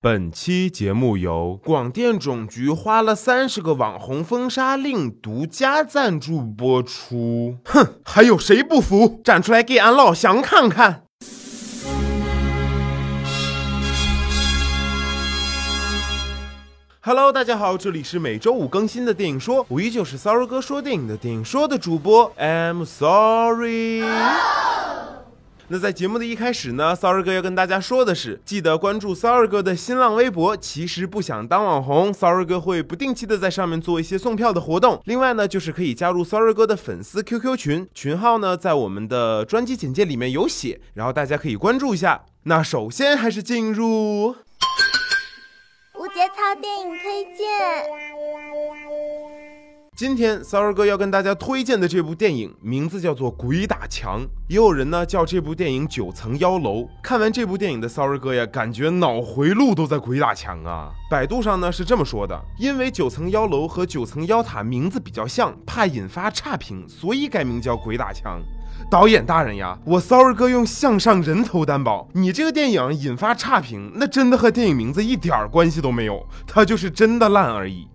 本期节目由广电总局花了三十个网红封杀令独家赞助播出。哼，还有谁不服？站出来给俺老乡看看！Hello，大家好，这里是每周五更新的电影说，我依旧是 Sorry 哥说电影的电影说的主播，I'm sorry。那在节目的一开始呢，Sorry 哥要跟大家说的是，记得关注 Sorry 哥的新浪微博。其实不想当网红，Sorry 哥会不定期的在上面做一些送票的活动。另外呢，就是可以加入 Sorry 哥的粉丝 QQ 群，群号呢在我们的专辑简介里面有写，然后大家可以关注一下。那首先还是进入无节操电影推荐。今天骚儿哥要跟大家推荐的这部电影名字叫做《鬼打墙》，也有人呢叫这部电影《九层妖楼》。看完这部电影的骚儿哥呀，感觉脑回路都在鬼打墙啊！百度上呢是这么说的：因为九层妖楼和九层妖塔名字比较像，怕引发差评，所以改名叫《鬼打墙》。导演大人呀，我骚儿哥用向上人头担保，你这个电影引发差评，那真的和电影名字一点关系都没有，它就是真的烂而已。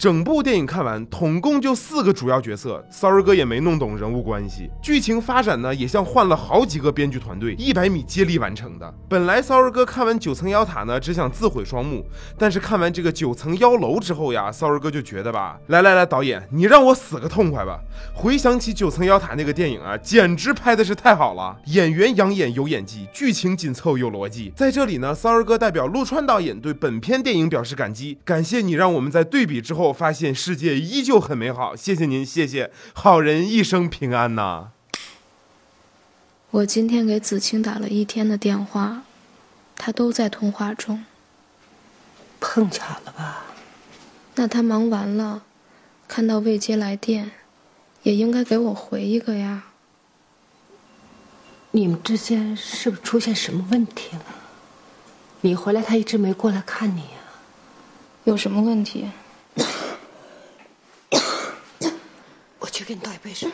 整部电影看完，统共就四个主要角色，骚儿哥也没弄懂人物关系。剧情发展呢，也像换了好几个编剧团队，一百米接力完成的。本来骚儿哥看完九层妖塔呢，只想自毁双目，但是看完这个九层妖楼之后呀，骚儿哥就觉得吧，来来来，导演，你让我死个痛快吧。回想起九层妖塔那个电影啊，简直拍的是太好了，演员养眼有演技，剧情紧凑有逻辑。在这里呢，骚儿哥代表陆川导演对本片电影表示感激，感谢你让我们在对比之后。发现世界依旧很美好，谢谢您，谢谢，好人一生平安呐。我今天给子清打了一天的电话，他都在通话中。碰巧了吧？那他忙完了，看到未接来电，也应该给我回一个呀。你们之间是不是出现什么问题了？你回来他一直没过来看你呀？有什么问题？去给你倒一杯水。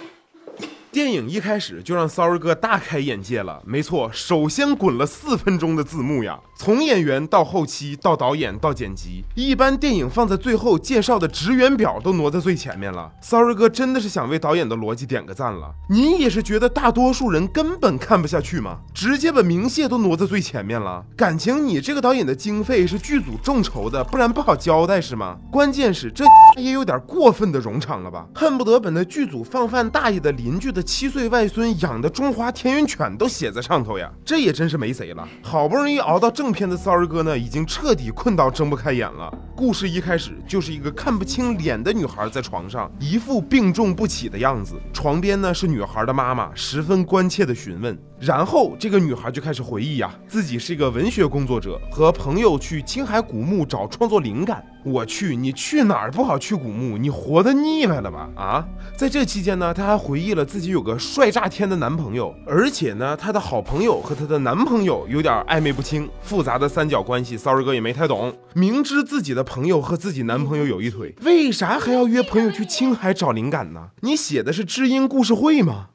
电影一开始就让骚儿哥大开眼界了。没错，首先滚了四分钟的字幕呀，从演员到后期到导演到剪辑，一般电影放在最后介绍的职员表都挪在最前面了。骚儿哥真的是想为导演的逻辑点个赞了。你也是觉得大多数人根本看不下去吗？直接把明谢都挪在最前面了。感情你这个导演的经费是剧组众筹的，不然不好交代是吗？关键是这 也有点过分的冗长了吧？恨不得把那剧组放饭大爷的邻居的。七岁外孙养的中华田园犬都写在上头呀，这也真是没谁了。好不容易熬到正片的骚儿哥呢，已经彻底困到睁不开眼了。故事一开始就是一个看不清脸的女孩在床上，一副病重不起的样子。床边呢是女孩的妈妈，十分关切的询问。然后这个女孩就开始回忆呀，自己是一个文学工作者，和朋友去青海古墓找创作灵感。我去，你去哪儿不好去古墓？你活得腻歪了吧？啊，在这期间呢，她还回忆了自己有个帅炸天的男朋友，而且呢，她的好朋友和她的男朋友有点暧昧不清，复杂的三角关系，骚儿哥也没太懂。明知自己的朋友和自己男朋友有一腿，为啥还要约朋友去青海找灵感呢？你写的是知音故事会吗？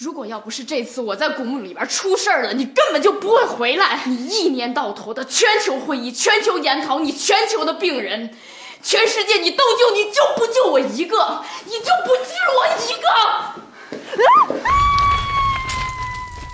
如果要不是这次我在古墓里边出事儿了，你根本就不会回来。你一年到头的全球会议、全球研讨，你全球的病人，全世界你都救，你就不救我一个？你就不救我一个？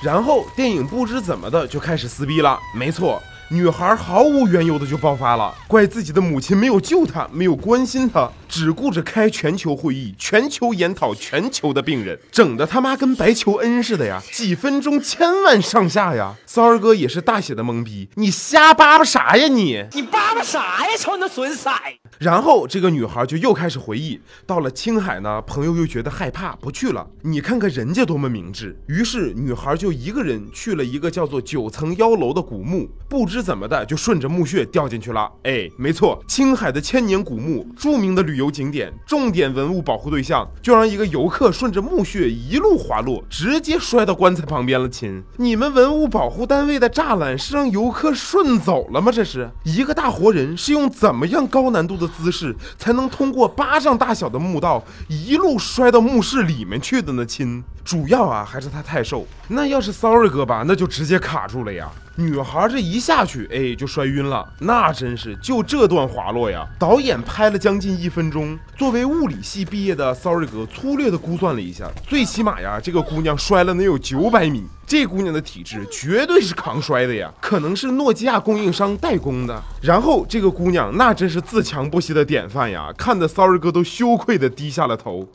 然后电影不知怎么的就开始撕逼了。没错。女孩毫无缘由的就爆发了，怪自己的母亲没有救她，没有关心她，只顾着开全球会议、全球研讨、全球的病人，整的他妈跟白求恩似的呀！几分钟千万上下呀！骚儿哥也是大写的懵逼，你瞎叭叭啥呀你？你叭叭啥呀？瞅你那损色！然后这个女孩就又开始回忆，到了青海呢，朋友又觉得害怕，不去了。你看看人家多么明智。于是女孩就一个人去了一个叫做九层妖楼的古墓，不知。是怎么的，就顺着墓穴掉进去了。哎，没错，青海的千年古墓，著名的旅游景点，重点文物保护对象，就让一个游客顺着墓穴一路滑落，直接摔到棺材旁边了。亲，你们文物保护单位的栅栏是让游客顺走了吗？这是一个大活人，是用怎么样高难度的姿势才能通过巴掌大小的墓道一路摔到墓室里面去的呢？亲，主要啊还是他太瘦。那要是骚儿哥吧，那就直接卡住了呀。女孩这一下去，哎，就摔晕了。那真是就这段滑落呀！导演拍了将近一分钟。作为物理系毕业的 Sorry 哥，粗略的估算了一下，最起码呀，这个姑娘摔了能有九百米。这姑娘的体质绝对是抗摔的呀，可能是诺基亚供应商代工的。然后这个姑娘那真是自强不息的典范呀，看得 Sorry 哥都羞愧的低下了头。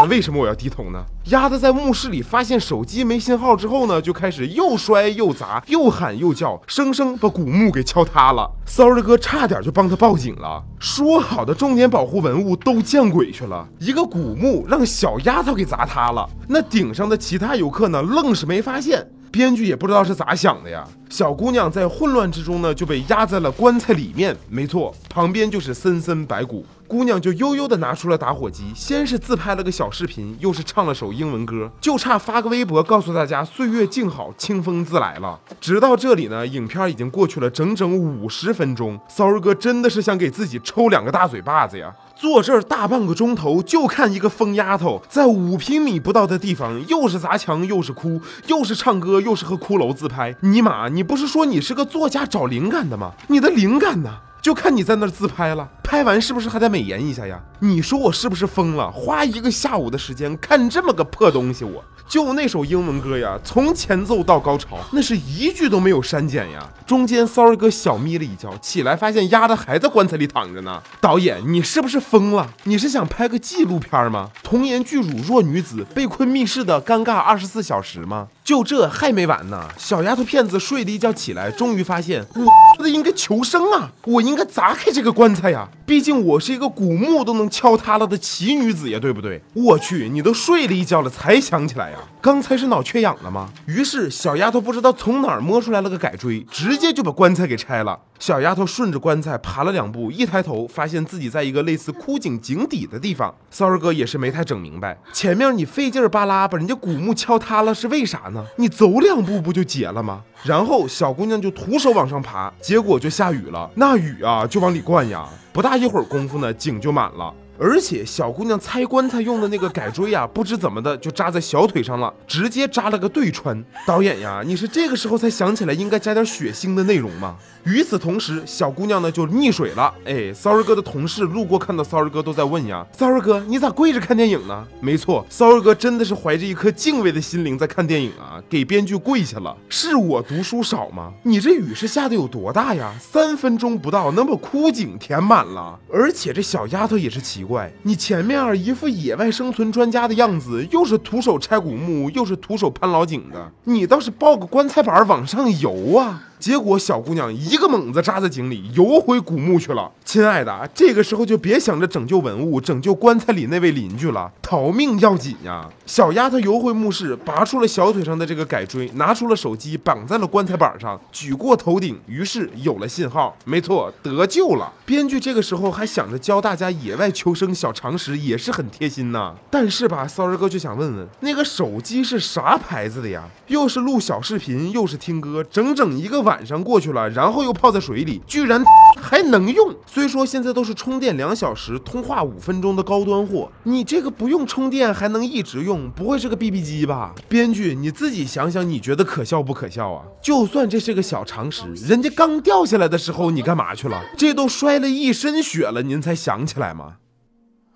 那为什么我要低头呢？丫的在墓室里发现手机没信号之后呢，就开始又摔又砸，又喊又叫，生生把古墓给敲塌了。Sorry 哥差点就帮他报警了。说好的重点保护文物都见鬼去了，一个古墓让小丫头给砸塌了。那顶上的其他游客呢，愣是没发现。编剧也不知道是咋想的呀。小姑娘在混乱之中呢，就被压在了棺材里面。没错，旁边就是森森白骨。姑娘就悠悠的拿出了打火机，先是自拍了个小视频，又是唱了首英文歌，就差发个微博告诉大家岁月静好，清风自来了。直到这里呢，影片已经过去了整整五十分钟。骚儿哥真的是想给自己抽两个大嘴巴子呀！坐这儿大半个钟头，就看一个疯丫头在五平米不到的地方，又是砸墙，又是哭，又是唱歌，又是和骷髅自拍。尼玛，你不是说你是个作家找灵感的吗？你的灵感呢？就看你在那自拍了，拍完是不是还得美颜一下呀？你说我是不是疯了？花一个下午的时间看这么个破东西，我就那首英文歌呀，从前奏到高潮，那是一句都没有删减呀。中间 sorry 哥小眯了一觉，起来发现丫的还在棺材里躺着呢。导演，你是不是疯了？你是想拍个纪录片吗？童颜巨乳弱女子被困密室的尴尬二十四小时吗？就这还没完呢！小丫头片子睡了一觉起来，终于发现我那应该求生啊！我应该砸开这个棺材呀！毕竟我是一个古墓都能敲塌了的奇女子呀，对不对？我去，你都睡了一觉了才想起来呀？刚才是脑缺氧了吗？于是小丫头不知道从哪儿摸出来了个改锥，直接就把棺材给拆了。小丫头顺着棺材爬了两步，一抬头发现自己在一个类似枯井井底的地方。骚儿哥也是没太整明白，前面你费劲儿巴拉把人家古墓敲塌了是为啥呢？你走两步不就结了吗？然后小姑娘就徒手往上爬，结果就下雨了，那雨啊就往里灌呀，不大一会儿功夫呢，井就满了。而且小姑娘拆棺材用的那个改锥呀，不知怎么的就扎在小腿上了，直接扎了个对穿。导演呀，你是这个时候才想起来应该加点血腥的内容吗？与此同时，小姑娘呢就溺水了。哎，骚儿哥的同事路过看到骚儿哥都在问呀：“骚儿哥，你咋跪着看电影呢？”没错，骚儿哥真的是怀着一颗敬畏的心灵在看电影啊，给编剧跪下了。是我读书少吗？你这雨是下的有多大呀？三分钟不到能把枯井填满了。而且这小丫头也是奇怪，你前面一副野外生存专家的样子，又是徒手拆古墓，又是徒手攀老井的，你倒是抱个棺材板往上游啊！结果小姑娘一个猛子扎在井里，游回古墓去了。亲爱的，这个时候就别想着拯救文物、拯救棺材里那位邻居了，逃命要紧呀！小丫头游回墓室，拔出了小腿上的这个改锥，拿出了手机，绑在了棺材板上，举过头顶，于是有了信号。没错，得救了。编剧这个时候还想着教大家野外求生小常识，也是很贴心呐。但是吧，骚儿哥就想问问，那个手机是啥牌子的呀？又是录小视频，又是听歌，整整一个晚。晚上过去了，然后又泡在水里，居然 还能用。虽说现在都是充电两小时、通话五分钟的高端货，你这个不用充电还能一直用，不会是个 BB 机吧？编剧你自己想想，你觉得可笑不可笑啊？就算这是个小常识，人家刚掉下来的时候你干嘛去了？这都摔了一身血了，您才想起来吗？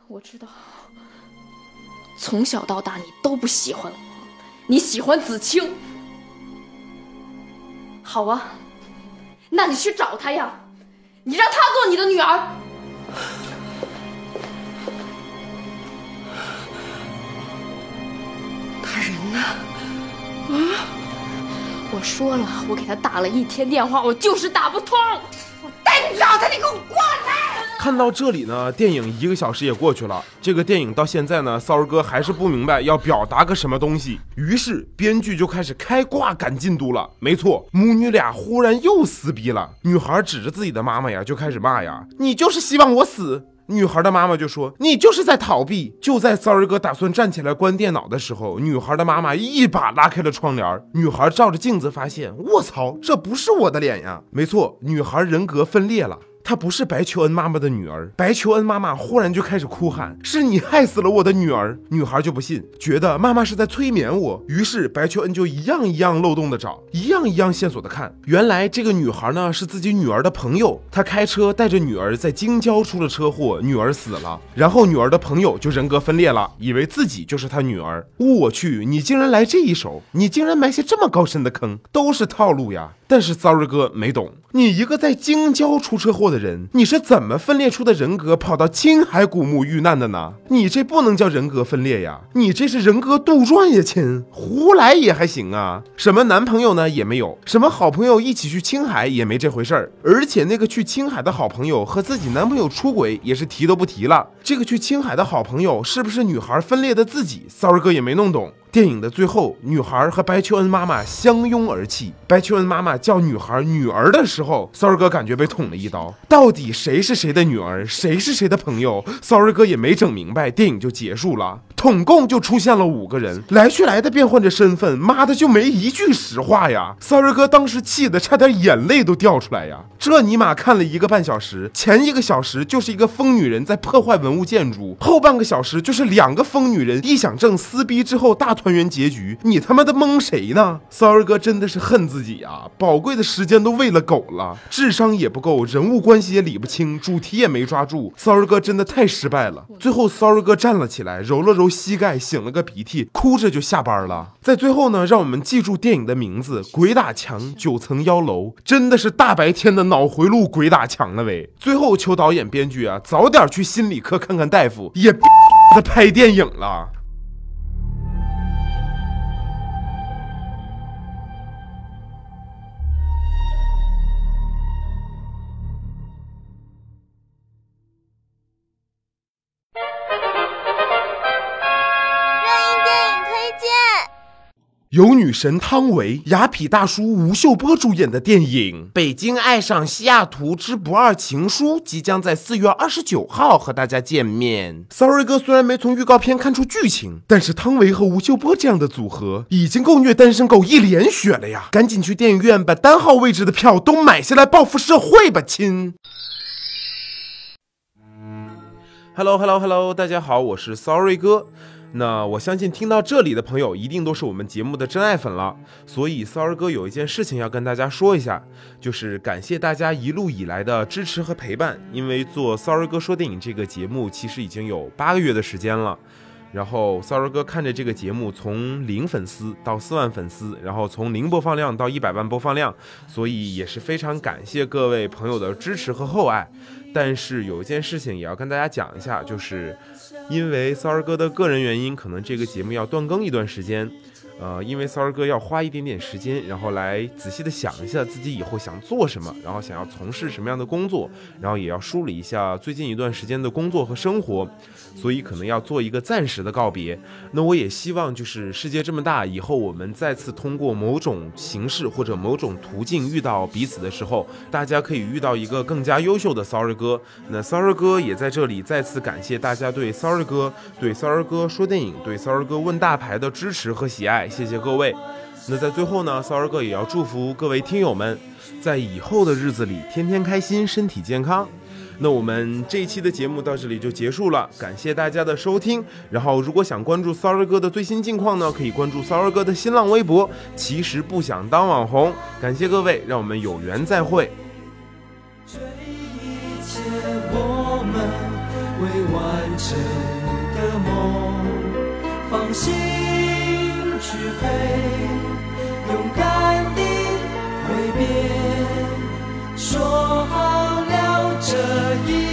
我知道，从小到大你都不喜欢我，你喜欢子清。好啊，那你去找他呀，你让他做你的女儿。他人呢？啊！我说了，我给他打了一天电话，我就是打不通。我带你找他，你给我过来！看到这里呢，电影一个小时也过去了。这个电影到现在呢，骚儿哥还是不明白要表达个什么东西。于是编剧就开始开挂赶进度了。没错，母女俩忽然又撕逼了。女孩指着自己的妈妈呀，就开始骂呀：“你就是希望我死。”女孩的妈妈就说：“你就是在逃避。”就在骚儿哥打算站起来关电脑的时候，女孩的妈妈一把拉开了窗帘。女孩照着镜子发现，我操，这不是我的脸呀！没错，女孩人格分裂了。她不是白求恩妈妈的女儿。白求恩妈妈忽然就开始哭喊：“是你害死了我的女儿！”女孩就不信，觉得妈妈是在催眠我。于是白求恩就一样一样漏洞的找，一样一样线索的看。原来这个女孩呢是自己女儿的朋友，她开车带着女儿在京郊出了车祸，女儿死了。然后女儿的朋友就人格分裂了，以为自己就是她女儿。我去，你竟然来这一手！你竟然埋下这么高深的坑，都是套路呀！但是 sorry 哥没懂，你一个在京郊出车祸的人，你是怎么分裂出的人格跑到青海古墓遇难的呢？你这不能叫人格分裂呀，你这是人格杜撰呀，亲！胡来也还行啊，什么男朋友呢也没有，什么好朋友一起去青海也没这回事儿，而且那个去青海的好朋友和自己男朋友出轨也是提都不提了。这个去青海的好朋友是不是女孩分裂的自己？sorry 哥也没弄懂。电影的最后，女孩和白求恩妈妈相拥而泣。白求恩妈妈叫女孩女儿的时候骚二哥感觉被捅了一刀。到底谁是谁的女儿，谁是谁的朋友骚二哥也没整明白，电影就结束了。统共就出现了五个人，来去来的变换着身份，妈的就没一句实话呀三儿哥当时气得差点眼泪都掉出来呀！这尼玛看了一个半小时，前一个小时就是一个疯女人在破坏文物建筑，后半个小时就是两个疯女人臆想症撕逼之后大团圆结局，你他妈的蒙谁呢三儿哥真的是恨自己啊！宝贵的时间都喂了狗了，智商也不够，人物关系也理不清，主题也没抓住三儿哥真的太失败了。最后三儿哥站了起来，揉了揉。膝盖醒了个鼻涕，哭着就下班了。在最后呢，让我们记住电影的名字《鬼打墙九层妖楼》，真的是大白天的脑回路鬼打墙了喂。最后求导演编剧啊，早点去心理科看看大夫，也别 他拍电影了。由女神汤唯、雅痞大叔吴秀波主演的电影《北京爱上西雅图之不二情书》即将在四月二十九号和大家见面。Sorry 哥虽然没从预告片看出剧情，但是汤唯和吴秀波这样的组合已经够虐单身狗一脸血了呀！赶紧去电影院把单号位置的票都买下来报复社会吧，亲！Hello Hello Hello，大家好，我是 Sorry 哥。那我相信听到这里的朋友一定都是我们节目的真爱粉了，所以骚儿哥有一件事情要跟大家说一下，就是感谢大家一路以来的支持和陪伴。因为做骚儿哥说电影这个节目其实已经有八个月的时间了，然后骚儿哥看着这个节目从零粉丝到四万粉丝，然后从零播放量到一百万播放量，所以也是非常感谢各位朋友的支持和厚爱。但是有一件事情也要跟大家讲一下，就是因为骚儿哥的个人原因，可能这个节目要断更一段时间。呃，因为骚儿哥要花一点点时间，然后来仔细的想一下自己以后想做什么，然后想要从事什么样的工作，然后也要梳理一下最近一段时间的工作和生活，所以可能要做一个暂时的告别。那我也希望就是世界这么大，以后我们再次通过某种形式或者某种途径遇到彼此的时候，大家可以遇到一个更加优秀的骚儿哥。那骚儿哥也在这里再次感谢大家对骚儿哥、对骚儿哥说电影、对骚儿哥问大牌的支持和喜爱。谢谢各位。那在最后呢，骚儿哥也要祝福各位听友们，在以后的日子里天天开心，身体健康。那我们这一期的节目到这里就结束了，感谢大家的收听。然后如果想关注骚儿哥的最新近况呢，可以关注骚儿哥的新浪微博。其实不想当网红，感谢各位，让我们有缘再会。这一切我们未完成的梦，放心。去飞，勇敢地挥别，说好了这一。